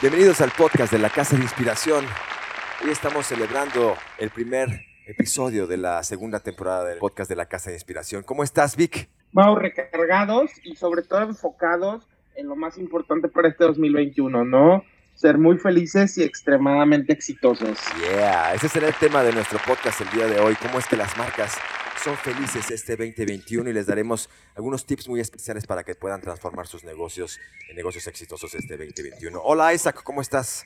Bienvenidos al podcast de la Casa de Inspiración. Hoy estamos celebrando el primer episodio de la segunda temporada del podcast de la Casa de Inspiración. ¿Cómo estás, Vic? Vamos recargados y sobre todo enfocados en lo más importante para este 2021, ¿no? Ser muy felices y extremadamente exitosos. Yeah, ese será el tema de nuestro podcast el día de hoy. ¿Cómo es que las marcas son felices este 2021 y les daremos algunos tips muy especiales para que puedan transformar sus negocios en negocios exitosos este 2021. Hola Isaac, ¿cómo estás?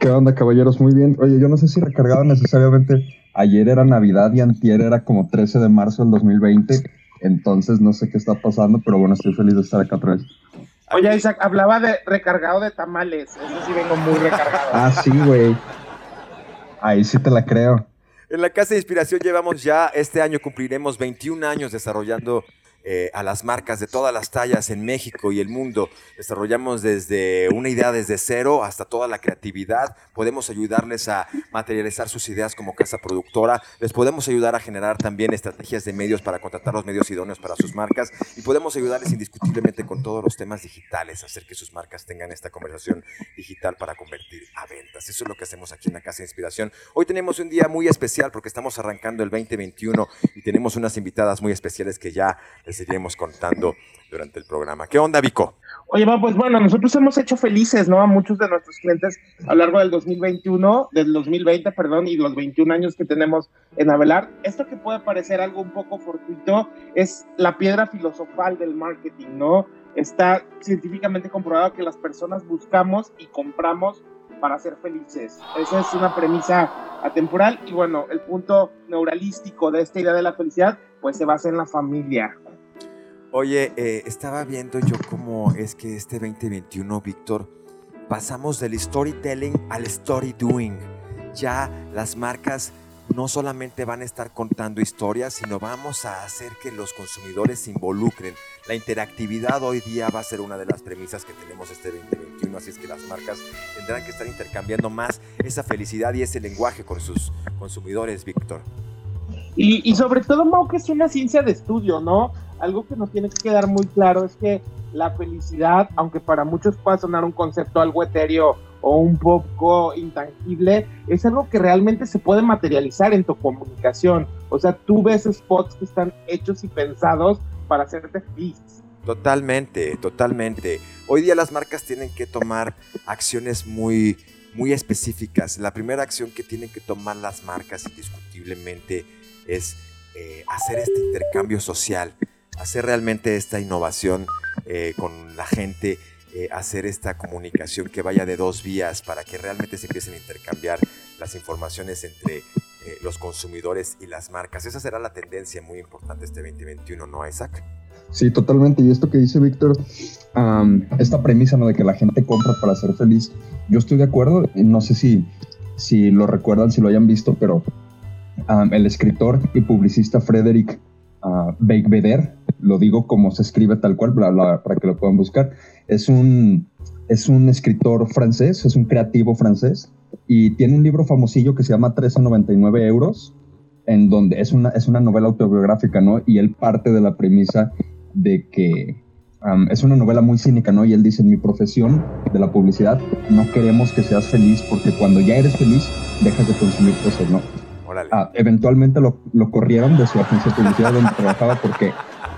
¿Qué onda, caballeros? Muy bien. Oye, yo no sé si recargado necesariamente. Ayer era Navidad y antier era como 13 de marzo del 2020. Entonces no sé qué está pasando, pero bueno, estoy feliz de estar acá otra vez. Oye, Isaac, hablaba de recargado de tamales. Eso sí vengo muy recargado. Ah, sí, güey. Ahí sí te la creo. En la Casa de Inspiración llevamos ya, este año cumpliremos 21 años desarrollando eh, a las marcas de todas las tallas en México y el mundo. Desarrollamos desde una idea desde cero hasta toda la creatividad. Podemos ayudarles a materializar sus ideas como casa productora. Les podemos ayudar a generar también estrategias de medios para contratar los medios idóneos para sus marcas. Y podemos ayudarles indiscutiblemente con todos los temas digitales, hacer que sus marcas tengan esta conversación digital para convertir a ventas. Eso es lo que hacemos aquí en la Casa de Inspiración. Hoy tenemos un día muy especial porque estamos arrancando el 2021 y tenemos unas invitadas muy especiales que ya les iremos contando durante el programa. ¿Qué onda, Vico? Oye, pues bueno, nosotros hemos hecho felices, ¿no? A muchos de nuestros clientes a lo largo del 2021, del 2020, perdón, y los 21 años que tenemos en Avelar. Esto que puede parecer algo un poco fortuito es la piedra filosofal del marketing, ¿no? Está científicamente comprobado que las personas buscamos y compramos para ser felices. Esa es una premisa atemporal y bueno, el punto neuralístico de esta idea de la felicidad pues se basa en la familia. Oye, eh, estaba viendo yo cómo es que este 2021, Víctor, pasamos del storytelling al story doing. Ya las marcas no solamente van a estar contando historias, sino vamos a hacer que los consumidores se involucren. La interactividad hoy día va a ser una de las premisas que tenemos este 2021, así es que las marcas tendrán que estar intercambiando más esa felicidad y ese lenguaje con sus consumidores, Víctor. Y, y, sobre todo, Mau, que es una ciencia de estudio, ¿no? Algo que nos tiene que quedar muy claro es que la felicidad, aunque para muchos pueda sonar un concepto algo etéreo o un poco intangible, es algo que realmente se puede materializar en tu comunicación. O sea, tú ves spots que están hechos y pensados para hacerte feliz. Totalmente, totalmente. Hoy día las marcas tienen que tomar acciones muy, muy específicas. La primera acción que tienen que tomar las marcas indiscutiblemente es eh, hacer este intercambio social hacer realmente esta innovación eh, con la gente, eh, hacer esta comunicación que vaya de dos vías para que realmente se empiecen a intercambiar las informaciones entre eh, los consumidores y las marcas. Esa será la tendencia muy importante este 2021, ¿no, Isaac? Sí, totalmente. Y esto que dice Víctor, esta premisa ¿no? de que la gente compra para ser feliz, yo estoy de acuerdo. No sé si, si lo recuerdan, si lo hayan visto, pero el escritor y publicista Frederick uh, lo digo como se escribe tal cual para que lo puedan buscar. Es un, es un escritor francés, es un creativo francés y tiene un libro famosillo que se llama 1399 euros, en donde es una, es una novela autobiográfica, ¿no? Y él parte de la premisa de que es una novela muy cínica, ¿no? Y él dice, en mi profesión de la publicidad no queremos que seas feliz porque cuando ya eres feliz dejas de consumir cosas, ¿no? Ah, eventualmente lo, lo, corrieron de su agencia de publicidad donde trabajaba porque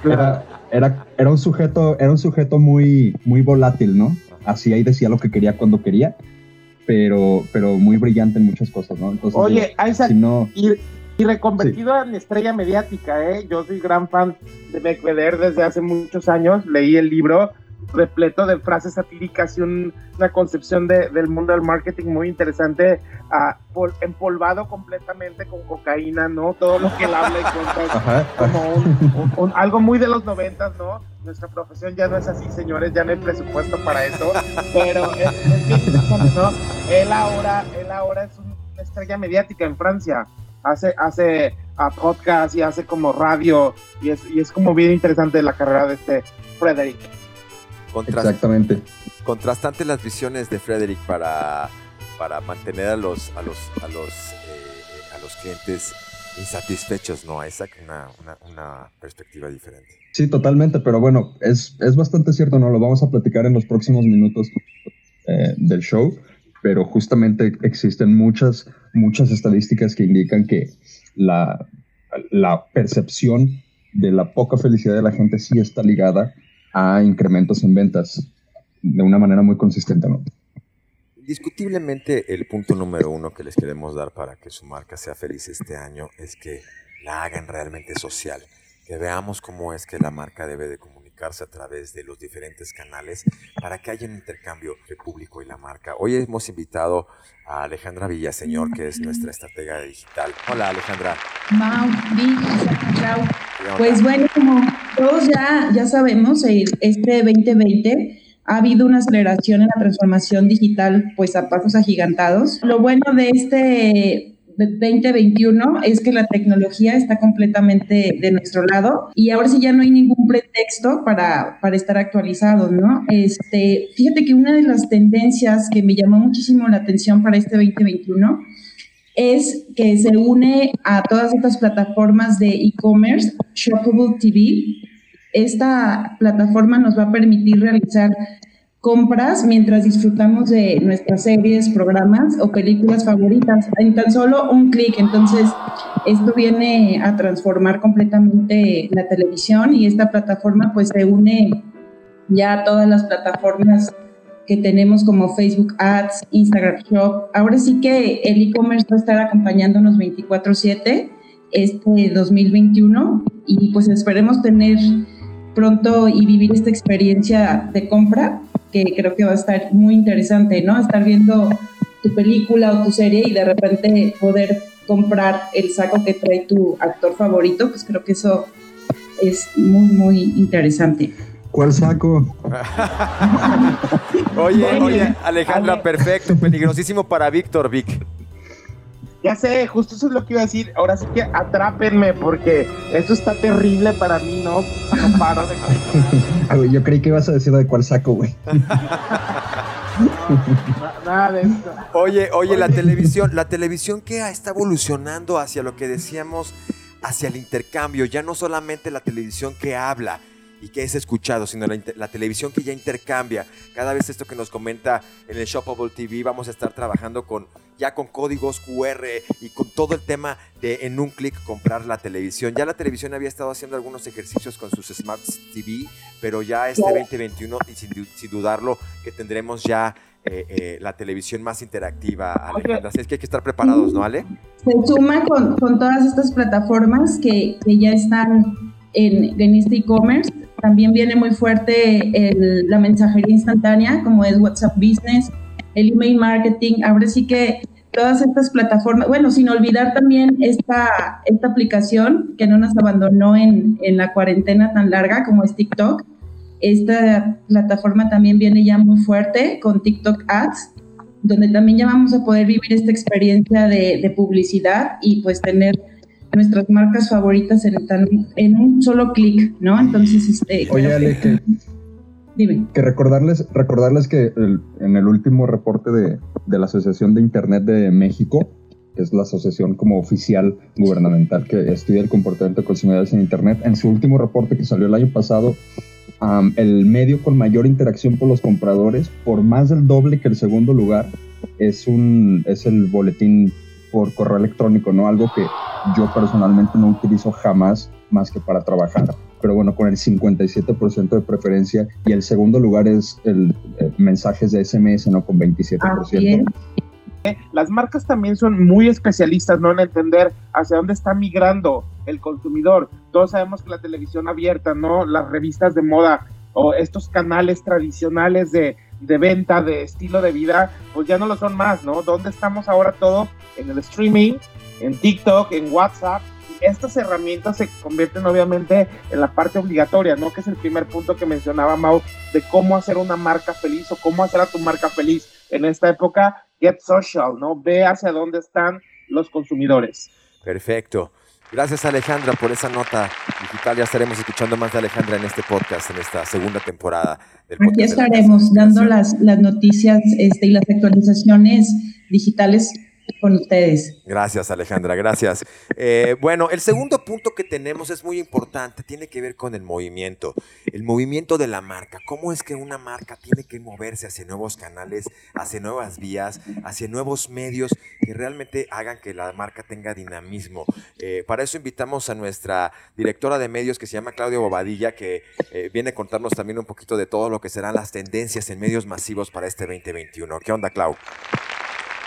era, era, era, un sujeto, era un sujeto muy, muy volátil, ¿no? Así ahí decía lo que quería cuando quería, pero, pero muy brillante en muchas cosas, ¿no? Entonces, Oye, Isaac, y, y, reconvertido en estrella mediática, ¿eh? Yo soy gran fan de Becveder desde hace muchos años, leí el libro repleto de frases satíricas y una concepción del mundo del marketing muy interesante, uh, empolvado completamente con cocaína, ¿no? Todo lo que él habla y cuenta como algo muy de los noventas, ¿no? Nuestra profesión ya no es así, señores, ya no hay presupuesto para eso, pero es, bien interesante, ¿no? Él ahora, él ahora es una estrella mediática en Francia, hace, hace a podcast y hace como radio y es, y es como bien interesante la carrera de este Frederick. Exactamente. Contrastante las visiones de Frederick para, para mantener a los, a los, a los, eh, a los clientes insatisfechos, ¿no? Esa una, una, una perspectiva diferente. Sí, totalmente, pero bueno, es, es bastante cierto, ¿no? Lo vamos a platicar en los próximos minutos eh, del show. pero justamente existen muchas, muchas estadísticas que indican que la, la percepción de la poca felicidad de la gente sí está ligada a incrementos en ventas de una manera muy consistente, ¿no? Discutiblemente el punto número uno que les queremos dar para que su marca sea feliz este año es que la hagan realmente social, que veamos cómo es que la marca debe de comunicarse a través de los diferentes canales para que haya un intercambio entre el público y la marca. Hoy hemos invitado a Alejandra Villaseñor, que es nuestra estratega digital. Hola Alejandra. Mau, Pues bueno, como todos ya, ya sabemos, este 2020 ha habido una aceleración en la transformación digital, pues a pasos agigantados. Lo bueno de este 2021 es que la tecnología está completamente de nuestro lado y ahora sí ya no hay ningún pretexto para, para estar actualizados, ¿no? Este, fíjate que una de las tendencias que me llamó muchísimo la atención para este 2021 es que se une a todas estas plataformas de e-commerce, Shoppable TV, esta plataforma nos va a permitir realizar compras mientras disfrutamos de nuestras series, programas o películas favoritas en tan solo un clic. Entonces, esto viene a transformar completamente la televisión y esta plataforma pues se une ya a todas las plataformas que tenemos como Facebook Ads, Instagram Shop. Ahora sí que el e-commerce va a estar acompañándonos 24/7 este 2021 y pues esperemos tener pronto y vivir esta experiencia de compra, que creo que va a estar muy interesante, ¿no? Estar viendo tu película o tu serie y de repente poder comprar el saco que trae tu actor favorito, pues creo que eso es muy, muy interesante. ¿Cuál saco? oye, oye, Alejandra, perfecto, peligrosísimo para Víctor, Vic. Ya sé, justo eso es lo que iba a decir. Ahora sí que atrápenme, porque esto está terrible para mí, ¿no? No paro de Yo creí que ibas a decir de cuál saco, güey. Nada de esto. Oye, oye, la televisión, la televisión que está evolucionando hacia lo que decíamos, hacia el intercambio, ya no solamente la televisión que habla, y que es escuchado, sino la, televisión que ya intercambia. Cada vez esto que nos comenta en el Shoppable TV, vamos a estar trabajando con ya con códigos QR y con todo el tema de en un clic comprar la televisión. Ya la televisión había estado haciendo algunos ejercicios con sus Smart TV, pero ya este 2021, y sin, dudarlo, que tendremos ya eh, eh, la televisión más interactiva, Alejandra. Así es que hay que estar preparados, ¿no, Ale? Se suma con, con todas estas plataformas que, que ya están en, en este e-commerce también viene muy fuerte la mensajería instantánea, como es WhatsApp Business, el email marketing. Ahora sí que todas estas plataformas, bueno, sin olvidar también esta, esta aplicación que no nos abandonó en, en la cuarentena tan larga como es TikTok. Esta plataforma también viene ya muy fuerte con TikTok Ads, donde también ya vamos a poder vivir esta experiencia de, de publicidad y pues tener nuestras marcas favoritas en, en un solo clic, ¿no? Entonces, este... Oye, Ale, que, Dime. Que recordarles, recordarles que en el último reporte de, de, la Asociación de Internet de México, que es la asociación como oficial gubernamental que estudia el comportamiento de consumidores en Internet, en su último reporte que salió el año pasado, el medio con mayor interacción por los compradores, por más del doble que el segundo lugar, es, un, es el boletín por correo electrónico, ¿no? Algo que yo personalmente no utilizo jamás más que para trabajar. Pero bueno, con el 57% de preferencia y el segundo lugar es el eh, mensajes de SMS, ¿no? Con 27%. Las marcas también son muy especialistas, ¿no? En entender hacia dónde está migrando el consumidor. Todos sabemos que la televisión abierta, ¿no? Las revistas de moda o estos canales tradicionales de, de venta, de estilo de vida, pues ya no lo son más, ¿no? ¿Dónde estamos ahora todo? En el streaming, en TikTok, en WhatsApp. Estas herramientas se convierten obviamente en la parte obligatoria, ¿no? Que es el primer punto que mencionaba Mau de cómo hacer una marca feliz o cómo hacer a tu marca feliz en esta época. Get social, ¿no? Ve hacia dónde están los consumidores. Perfecto. Gracias Alejandra por esa nota digital. Ya estaremos escuchando más de Alejandra en este podcast, en esta segunda temporada del podcast. Aquí estaremos dando las, las noticias este, y las actualizaciones digitales con ustedes. Gracias, Alejandra, gracias. Eh, bueno, el segundo punto que tenemos es muy importante, tiene que ver con el movimiento, el movimiento de la marca. ¿Cómo es que una marca tiene que moverse hacia nuevos canales, hacia nuevas vías, hacia nuevos medios que realmente hagan que la marca tenga dinamismo? Eh, para eso invitamos a nuestra directora de medios que se llama Claudia Bobadilla, que eh, viene a contarnos también un poquito de todo lo que serán las tendencias en medios masivos para este 2021. ¿Qué onda, Clau?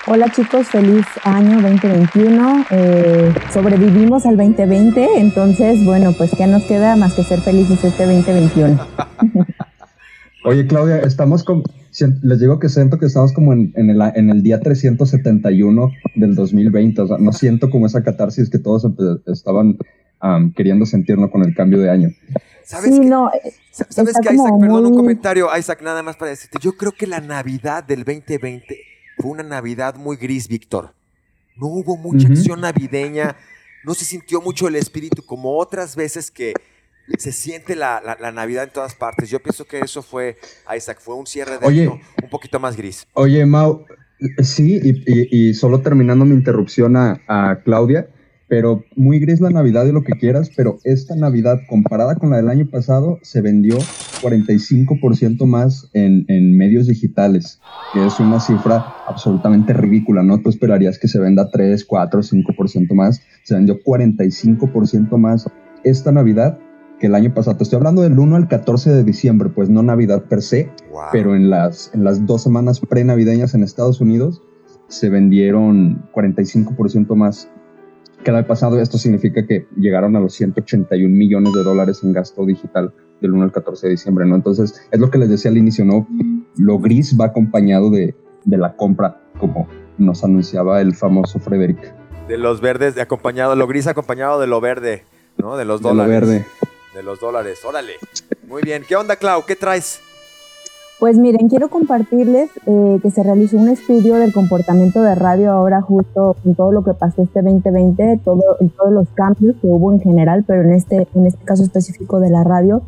Hola chicos, feliz año 2021. Eh, sobrevivimos al 2020, entonces, bueno, pues ¿qué nos queda más que ser felices este 2021? Oye, Claudia, estamos con, les digo que siento que estamos como en, el, en el día 371 del 2020, o sea, no siento como esa catarsis que todos estaban queriendo sentirnos con el cambio de año. ¿Sabes sí, no, ¿sabes que Isaac? Perdón, un comentario, Isaac, nada más para decirte, yo creo que la Navidad del 2020 fue una Navidad muy gris, Víctor. No hubo mucha acción navideña, no se sintió mucho el espíritu como otras veces que se siente la, Navidad en todas partes. Yo pienso que eso fue, Isaac, fue un cierre de año un poquito más gris. Oye, Mau, sí, y, solo terminando mi interrupción a Claudia, pero muy gris la Navidad y lo que quieras, pero esta Navidad comparada con la del año pasado se vendió 45% más en, en, medios digitales, que es una cifra absolutamente ridícula, ¿no? Tú esperarías que se venda 3, 4, 5% más, se vendió 45% más esta Navidad que el año pasado. Te estoy hablando del 1 al 14 de diciembre, pues no Navidad per se, pero en las, en las dos semanas pre-navideñas en Estados Unidos se vendieron 45% más que el pasado. Esto significa que llegaron a los 181 millones de dólares en gasto digital del 1 al 14 de diciembre, ¿no? Entonces, es lo que les decía al inicio, ¿no? Lo gris va acompañado de, de la compra, como nos anunciaba el famoso Frederick. De los verdes, de acompañado, lo gris acompañado de lo verde, ¿no? De los dólares. De lo verde. De los dólares, órale. Muy bien. ¿Qué onda, Clau? ¿Qué traes? Pues miren, quiero compartirles eh, que se realizó un estudio del comportamiento de radio ahora justo con todo lo que pasó este 2020, todo, todos los cambios que hubo en general, pero en este, en este caso específico de la radio.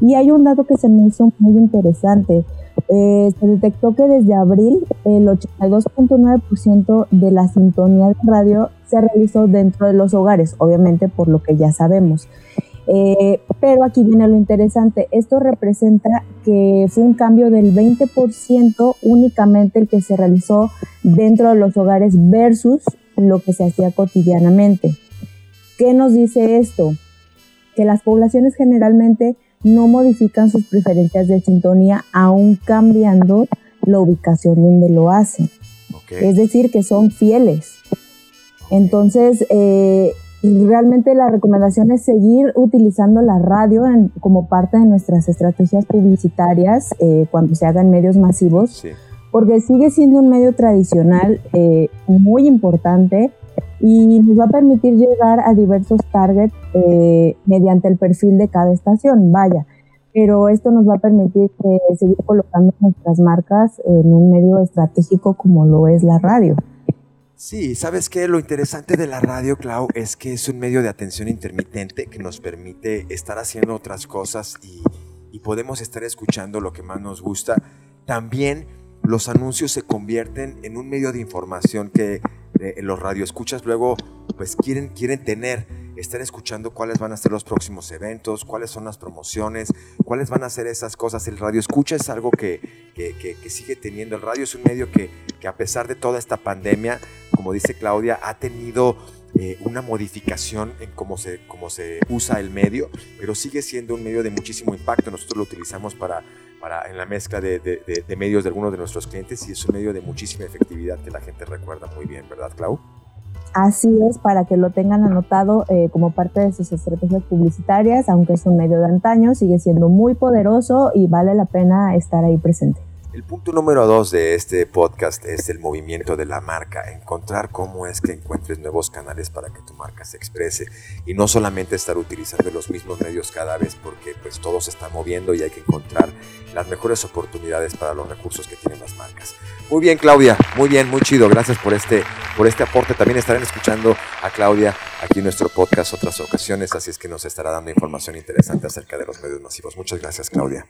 Y hay un dato que se me hizo muy interesante. Eh, se detectó que desde abril el 82.9% de la sintonía de radio se realizó dentro de los hogares, obviamente por lo que ya sabemos. Eh, pero aquí viene lo interesante, esto representa que fue un cambio del 20% únicamente el que se realizó dentro de los hogares versus lo que se hacía cotidianamente. ¿Qué nos dice esto? Que las poblaciones generalmente no modifican sus preferencias de sintonía aún cambiando la ubicación donde lo hacen. Es decir, que son fieles. Entonces, eh, realmente la recomendación es seguir utilizando la radio como parte de nuestras estrategias publicitarias eh, cuando se hagan medios masivos, porque sigue siendo un medio tradicional eh, muy importante y nos va a permitir llegar a diversos targets eh, mediante el perfil de cada estación, vaya. Pero esto nos va a permitir seguir colocando nuestras marcas en un medio estratégico como lo es la radio. Sí, ¿sabes qué? Lo interesante de la radio, Clau, es que es un medio de atención intermitente que nos permite estar haciendo otras cosas y, podemos estar escuchando lo que más nos gusta. También los anuncios se convierten en un medio de información que eh, los radioescuchas luego pues quieren, quieren tener estar escuchando cuáles van a ser los próximos eventos, cuáles son las promociones, cuáles van a ser esas cosas. El radio escucha es algo que, sigue teniendo. El radio es un medio que, a pesar de toda esta pandemia, como dice Claudia, ha tenido eh, una modificación en cómo se, cómo se usa el medio, pero sigue siendo un medio de muchísimo impacto. Nosotros lo utilizamos para, para en la mezcla de, medios de algunos de nuestros clientes y es un medio de muchísima efectividad que la gente recuerda muy bien, ¿verdad, Clau? Así es, para que lo tengan anotado eh, como parte de sus estrategias publicitarias, aunque es un medio de antaño, sigue siendo muy poderoso y vale la pena estar ahí presente. El punto número dos de este podcast es el movimiento de la marca, encontrar cómo es que encuentres nuevos canales para que tu marca se exprese y no solamente estar utilizando los mismos medios cada vez porque pues todo se está moviendo y hay que encontrar las mejores oportunidades para los recursos que tienen las marcas. Muy bien Claudia, muy bien, muy chido, gracias por este, por este aporte. También estarán escuchando a Claudia aquí en nuestro podcast otras ocasiones, así es que nos estará dando información interesante acerca de los medios masivos. Muchas gracias Claudia.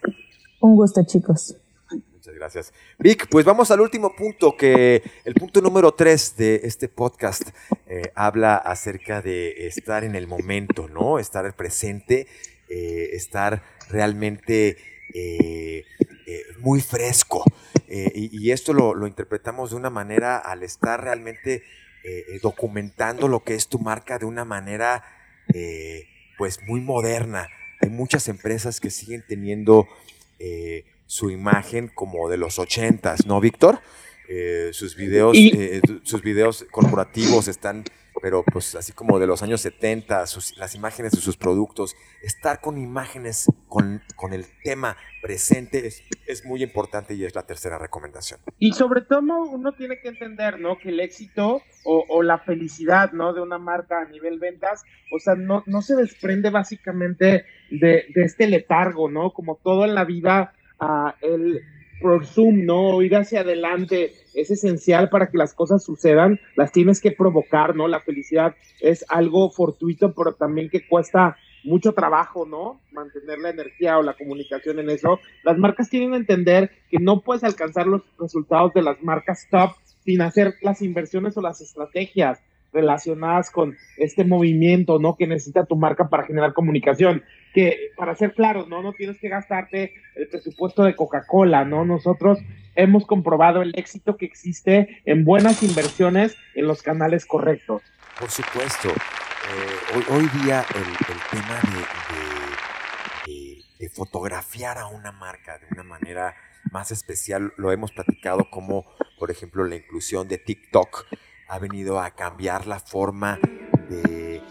Un gusto chicos. Muchas gracias. Vic, pues vamos al último punto, que el punto número tres de este podcast eh, habla acerca de estar en el momento, ¿no? Estar presente, eh, estar realmente eh, muy fresco. Y, esto lo, lo, interpretamos de una manera al estar realmente documentando lo que es tu marca de una manera pues muy moderna. Hay muchas empresas que siguen teniendo su imagen como de los ochentas, ¿no, Víctor? Eh, sus videos, eh, sus videos corporativos están, pero pues así como de los años 70, las imágenes de sus productos, estar con imágenes con, con el tema presente es, es, muy importante y es la tercera recomendación. Y sobre todo uno tiene que entender, ¿no? Que el éxito o, o la felicidad, ¿no? De una marca a nivel ventas, o sea, no, no se desprende básicamente de, de este letargo, ¿no? Como todo en la vida el por Zoom, ¿no? Ir hacia adelante es esencial para que las cosas sucedan, las tienes que provocar, ¿no? La felicidad es algo fortuito, pero también que cuesta mucho trabajo, ¿no? Mantener la energía o la comunicación en eso. Las marcas tienen que entender que no puedes alcanzar los resultados de las marcas top sin hacer las inversiones o las estrategias relacionadas con este movimiento, ¿no? Que necesita tu marca para generar comunicación. Que, para ser claros, ¿no? No tienes que gastarte el presupuesto de Coca-Cola, ¿no? Nosotros hemos comprobado el éxito que existe en buenas inversiones en los canales correctos. Por supuesto. Eh, hoy, día el, tema de fotografiar a una marca de una manera más especial, lo hemos platicado como, por ejemplo, la inclusión de TikTok ha venido a cambiar la forma de,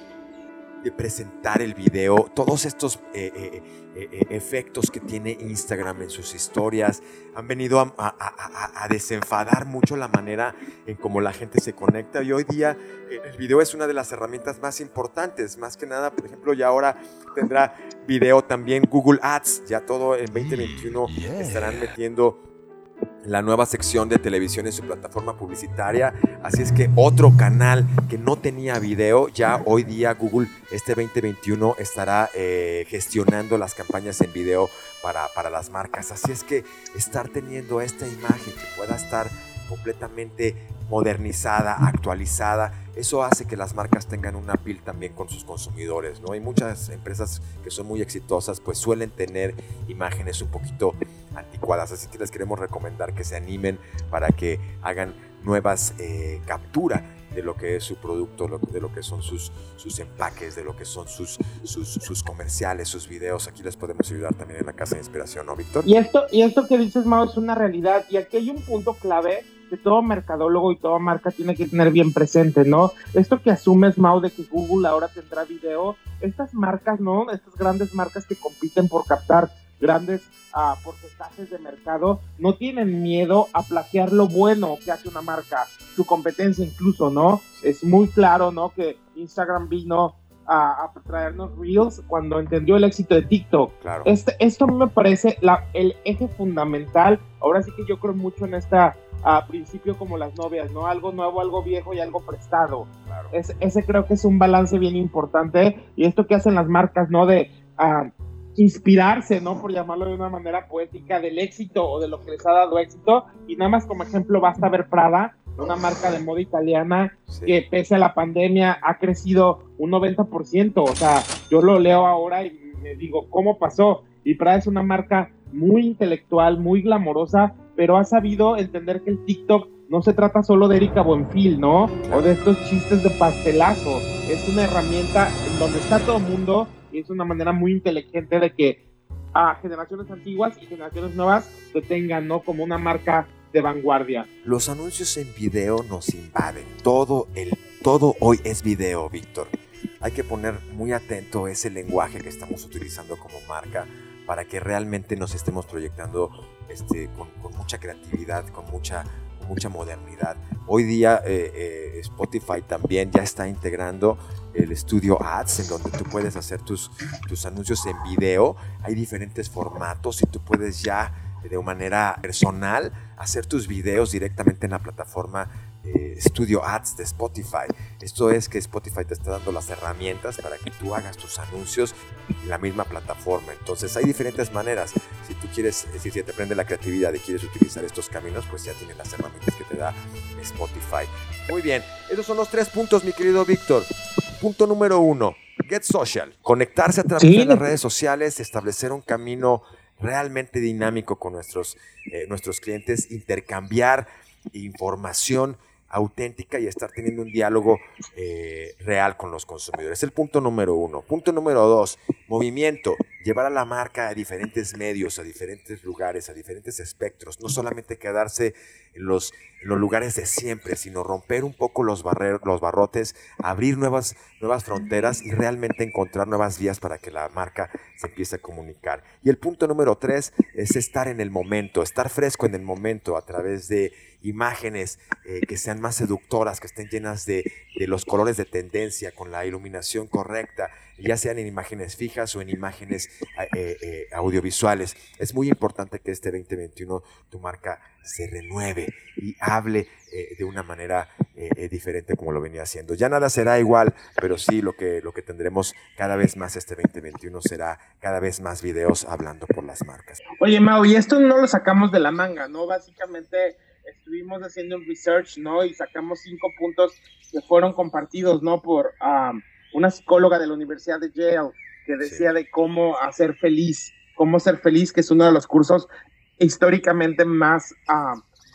presentar el video, todos estos eh, eh, eh, efectos que tiene Instagram en sus historias han venido a, desenfadar mucho la manera en cómo la gente se conecta y hoy día el video es una de las herramientas más importantes, más que nada, por ejemplo, ya ahora tendrá video también Google Ads, ya todo en 2021 estarán metiendo la nueva sección de televisión en su plataforma publicitaria. Así es que otro canal que no tenía video, ya hoy día Google este 2021 estará eh, gestionando las campañas en video para, para las marcas. Así es que estar teniendo esta imagen que pueda estar completamente modernizada, actualizada, eso hace que las marcas tengan una piel también con sus consumidores, ¿no? Hay muchas empresas que son muy exitosas, pues suelen tener imágenes un poquito anticuadas, así que les queremos recomendar que se animen para que hagan nuevas eh, capturas de lo que es su producto, de lo que son sus, sus empaques, de lo que son sus, sus, sus, comerciales, sus videos. Aquí les podemos ayudar también en la Casa de Inspiración, ¿no, Víctor? Y esto, y esto que dices, Mao, es una realidad. Y aquí hay un punto clave que todo mercadólogo y toda marca tiene que tener bien presente, ¿no? Esto que asumes, Mau, de que Google ahora tendrá video, estas marcas, ¿no? Estas grandes marcas que compiten por captar grandes uh, porcentajes de mercado, no tienen miedo a plagiar lo bueno que hace una marca, su competencia incluso, ¿no? Es muy claro, ¿no? Que Instagram vino a, traernos Reels cuando entendió el éxito de TikTok. Claro. Este, esto me parece la, el eje fundamental. Ahora sí que yo creo mucho en esta a principio como las novias, ¿no? Algo nuevo, algo viejo y algo prestado. Claro. ese creo que es un balance bien importante y esto que hacen las marcas, ¿no? De uh, inspirarse, ¿no? Por llamarlo de una manera poética del éxito o de lo que les ha dado éxito. Y nada más como ejemplo basta ver Prada, una marca de moda italiana que pese a la pandemia ha crecido un 90%. O sea, yo lo leo ahora y me digo, ¿cómo pasó? Y Prada es una marca muy intelectual, muy glamorosa, pero ha sabido entender que el TikTok no se trata solo de Erika Buenfil, ¿no? O de estos chistes de pastelazo. Es una herramienta en donde está todo el mundo y es una manera muy inteligente de que a generaciones antiguas y generaciones nuevas se tengan, ¿no? Como una marca vanguardia. Los anuncios en video nos invaden. Todo el todo hoy es video, Víctor. Hay que poner muy atento ese lenguaje que estamos utilizando como marca para que realmente nos estemos proyectando este, con, mucha creatividad, con mucha, mucha modernidad. Hoy día eh, eh, Spotify también ya está integrando el Studio Ads, en donde tú puedes hacer tus, tus anuncios en video. Hay diferentes formatos y tú puedes ya de manera personal hacer tus videos directamente en la plataforma eh, Studio Ads de Spotify. Esto es que Spotify te está dando las herramientas para que tú hagas tus anuncios en la misma plataforma. Entonces hay diferentes maneras. Si tú quieres, si te prende la creatividad y quieres utilizar estos caminos, pues ya tienes las herramientas que te da Spotify. Muy bien, esos son los tres puntos, mi querido Víctor. Punto número uno, Get Social. Conectarse a través de las redes sociales, establecer un camino realmente dinámico con nuestros, eh, nuestros clientes, intercambiar información auténtica y estar teniendo un diálogo eh, real con los consumidores. Es el punto número uno. Punto número dos, movimiento. Llevar a la marca a diferentes medios, a diferentes lugares, a diferentes espectros. No solamente quedarse en los, lugares de siempre, sino romper un poco los, los barrotes, abrir nuevas fronteras y realmente encontrar nuevas vías para que la marca se empiece a comunicar. Y el punto número tres es estar en el momento, estar fresco en el momento a través de imágenes eh, que sean más seductoras, que estén llenas de, los colores de tendencia, con la iluminación correcta, ya sean en imágenes fijas o en imágenes eh, eh, audiovisuales. Es muy importante que este 2021 tu marca se renueve y hable de una manera diferente como lo venía haciendo. Ya nada será igual, pero sí lo que, lo que tendremos cada vez más este 2021 será cada vez más videos hablando por las marcas. Oye, Mau, y esto no lo sacamos de la manga, ¿no? Básicamente estuvimos haciendo un research, ¿no? Y sacamos cinco puntos que fueron compartidos, ¿no? Por una psicóloga de la Universidad de Yale que decía de cómo hacer feliz, cómo ser feliz, que es uno de los cursos históricamente más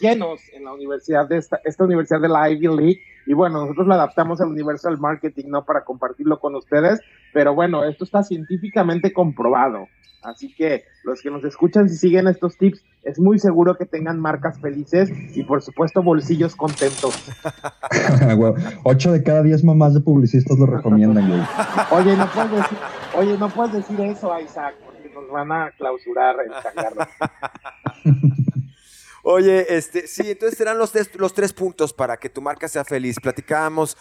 llenos en la universidad de esta, esta universidad de la Ivy League. Y bueno, nosotros lo adaptamos al Universal Marketing, ¿no? Para compartirlo con ustedes. Pero bueno, esto está científicamente comprobado. Así que los que nos escuchan, si siguen estos tips, es muy seguro que tengan marcas felices y por supuesto bolsillos contentos. Ocho de cada diez mamás de publicistas lo recomiendan, güey. Oye, no puedes decir, oye, no puedes decir eso, Isaac, porque nos van a clausurar el. Oye, este, sí, entonces serán los, los tres puntos para que tu marca sea feliz. Platicábamos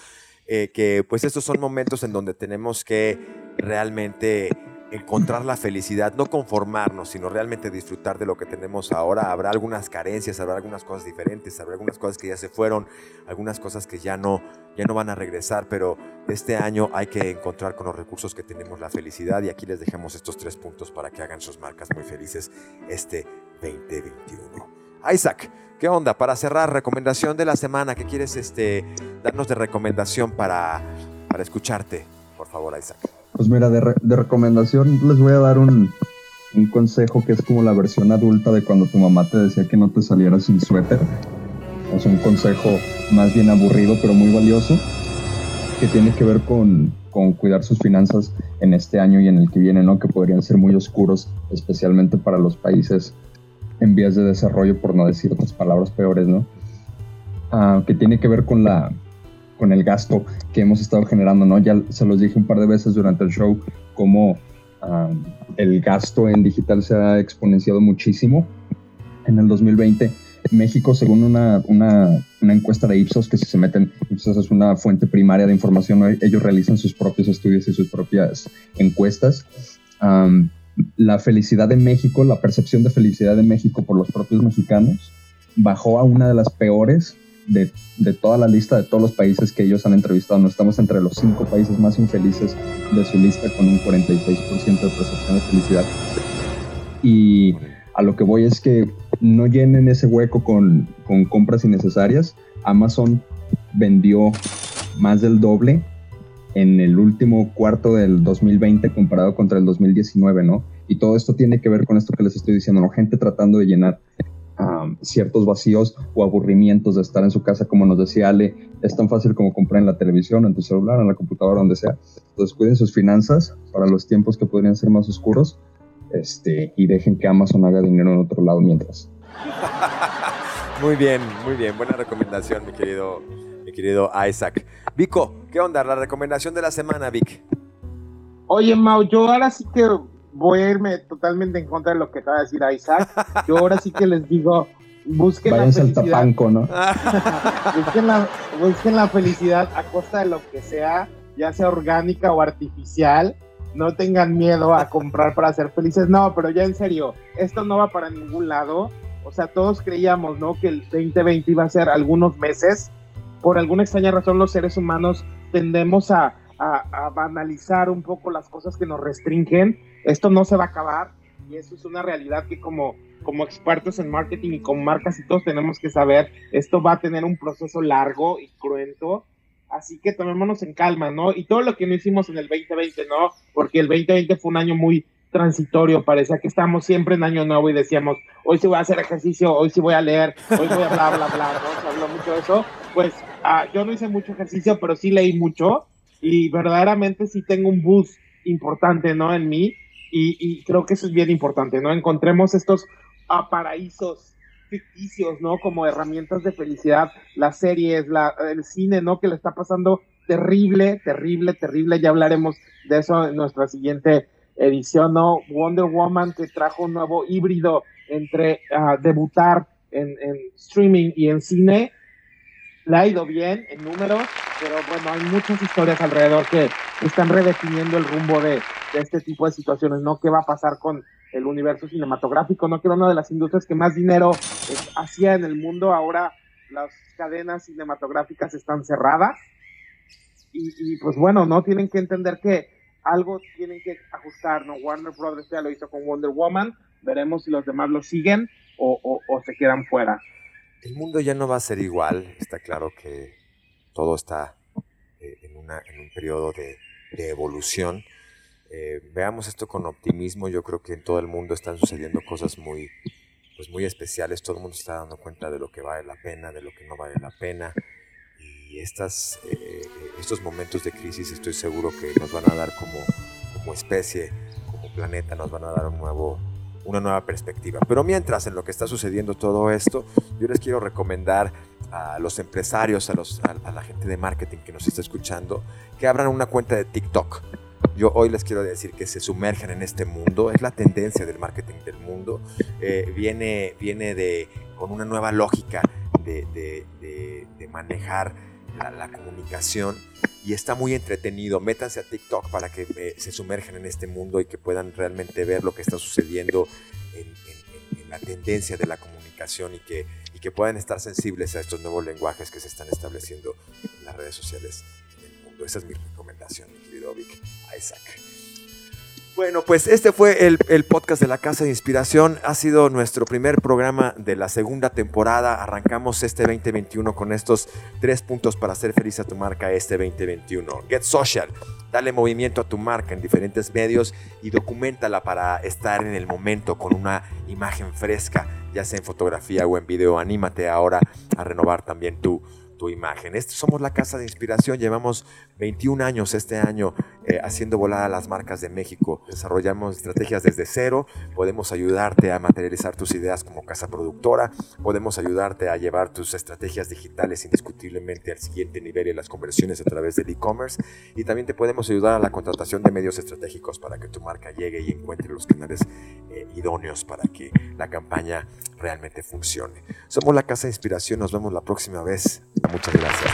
eh, que pues estos son momentos en donde tenemos que realmente encontrar la felicidad, no conformarnos, sino realmente disfrutar de lo que tenemos ahora. Habrá algunas carencias, habrá algunas cosas diferentes, habrá algunas cosas que ya se fueron, algunas cosas que ya no, ya no van a regresar, pero este año hay que encontrar con los recursos que tenemos la felicidad y aquí les dejamos estos tres puntos para que hagan sus marcas muy felices este 2021. Isaac, ¿qué onda? Para cerrar, recomendación de la semana, ¿qué quieres este, darnos de recomendación para, para escucharte? Por favor, Isaac. Pues mira, de, recomendación les voy a dar un, consejo que es como la versión adulta de cuando tu mamá te decía que no te salieras sin suéter. Es un consejo más bien aburrido, pero muy valioso, que tiene que ver con, con cuidar sus finanzas en este año y en el que viene, ¿no? Que podrían ser muy oscuros, especialmente para los países en vías de desarrollo, por no decir otras palabras peores, ¿no? Ah, que tiene que ver con la, con el gasto que hemos estado generando, ¿no? Ya se los dije un par de veces durante el show, cómo el gasto en digital se ha exponenciado muchísimo. En el 2020, México, según una, una, una, encuesta de Ipsos, que si se meten, Ipsos es una fuente primaria de información, ellos realizan sus propios estudios y sus propias encuestas. la felicidad de México, la percepción de felicidad de México por los propios mexicanos, bajó a una de las peores de, de, toda la lista de todos los países que ellos han entrevistado. No estamos entre los cinco países más infelices de su lista con un 46% de percepción de felicidad. Y a lo que voy es que no llenen ese hueco con, con compras innecesarias. Amazon vendió más del doble en el último cuarto del 2020 comparado contra el 2019, ¿no? Y todo esto tiene que ver con esto que les estoy diciendo, ¿no? Gente tratando de llenar ciertos vacíos o aburrimientos de estar en su casa, como nos decía Ale, es tan fácil como comprar en la televisión, en tu celular, en la computadora, donde sea. Entonces cuiden sus finanzas para los tiempos que podrían ser más oscuros este, y dejen que Amazon haga dinero en otro lado mientras. muy bien, muy bien, buena recomendación, mi querido, mi querido Isaac. Vico, ¿qué onda? La recomendación de la semana, Vic. Oye, Mau, yo ahora sí que voy a irme totalmente en contra de lo que acaba de decir Isaac. Yo ahora sí que les digo, busquen la felicidad. ¿no? busquen, la, busquen la felicidad a costa de lo que sea, ya sea orgánica o artificial. No tengan miedo a comprar para ser felices. No, pero ya en serio, esto no va para ningún lado. O sea, todos creíamos, ¿no? Que el 2020 iba a ser algunos meses por alguna extraña razón los seres humanos tendemos a, a, banalizar un poco las cosas que nos restringen. Esto no se va a acabar y eso es una realidad que como, como expertos en marketing y con marcas y todos tenemos que saber, esto va a tener un proceso largo y cruento. Así que tomémonos en calma, ¿no? Y todo lo que no hicimos en el 2020, ¿no? Porque el 2020 fue un año muy transitorio, parecía que estábamos siempre en año nuevo y decíamos, hoy sí voy a hacer ejercicio, hoy sí voy a leer, hoy voy a bla, bla, bla, ¿no? Se habló mucho de eso. Pues ah, yo no hice mucho ejercicio, pero sí leí mucho y verdaderamente sí tengo un boost importante, ¿no? En mí y, creo que eso es bien importante, ¿no? Encontremos estos paraísos ficticios, ¿no? Como herramientas de felicidad, las series, la, el cine, ¿no? Que le está pasando terrible, terrible, terrible. Ya hablaremos de eso en nuestra siguiente edición, ¿no? Wonder Woman que trajo un nuevo híbrido entre ah, debutar en, en, streaming y en cine. Le ha ido bien en números, pero bueno, hay muchas historias alrededor que están redefiniendo el rumbo de, de este tipo de situaciones, ¿no? ¿Qué va a pasar con el universo cinematográfico? ¿No? Que era una de las industrias que más dinero pues, hacía en el mundo, ahora las cadenas cinematográficas están cerradas. Y, pues bueno, ¿no? Tienen que entender que algo tienen que ajustar, ¿no? Warner Brothers ya lo hizo con Wonder Woman, veremos si los demás lo siguen o, se quedan fuera. El mundo ya no va a ser igual, está claro que todo está eh, en, una, en un periodo de, de evolución eh, veamos esto con optimismo. Yo creo que en todo el mundo están sucediendo cosas muy, pues muy especiales. Todo el mundo está dando cuenta de lo que vale la pena, de lo que no vale la pena. Y estas, eh, estos momentos de crisis estoy seguro que nos van a dar como, como especie, como planeta, nos van a dar un nuevo, una nueva perspectiva. Pero mientras en lo que está sucediendo todo esto, yo les quiero recomendar a los empresarios, a, los, a la gente de marketing que nos está escuchando, que abran una cuenta de TikTok yo hoy les quiero decir que se sumergen en este mundo, es la tendencia del marketing del mundo, eh, viene, viene de, con una nueva lógica de, de, manejar la, comunicación y está muy entretenido. Métanse a TikTok para que eh, se sumerjan en este mundo y que puedan realmente ver lo que está sucediendo en, en, la tendencia de la comunicación y que, y que puedan estar sensibles a estos nuevos lenguajes que se están estableciendo en las redes sociales Esa es mi recomendación, mi. Isaac. Bueno, pues este fue el, podcast de la Casa de Inspiración. Ha sido nuestro primer programa de la segunda temporada. Arrancamos este 2021 con estos tres puntos para hacer feliz a tu marca este 2021. Get social, dale movimiento a tu marca en diferentes medios y documentala para estar en el momento con una imagen fresca, ya sea en fotografía o en video. Anímate ahora a renovar también tu tu imagen. Este, somos la Casa de Inspiración, llevamos 21 años este año eh, haciendo volar a las marcas de México. Desarrollamos estrategias desde cero, podemos ayudarte a materializar tus ideas como casa productora, podemos ayudarte a llevar tus estrategias digitales indiscutiblemente al siguiente nivel y las conversiones a través del e-commerce y también te podemos ayudar a la contratación de medios estratégicos para que tu marca llegue y encuentre los canales eh, idóneos para que la campaña realmente funcione. Somos la Casa de Inspiración, nos vemos la próxima vez. Muchas gracias.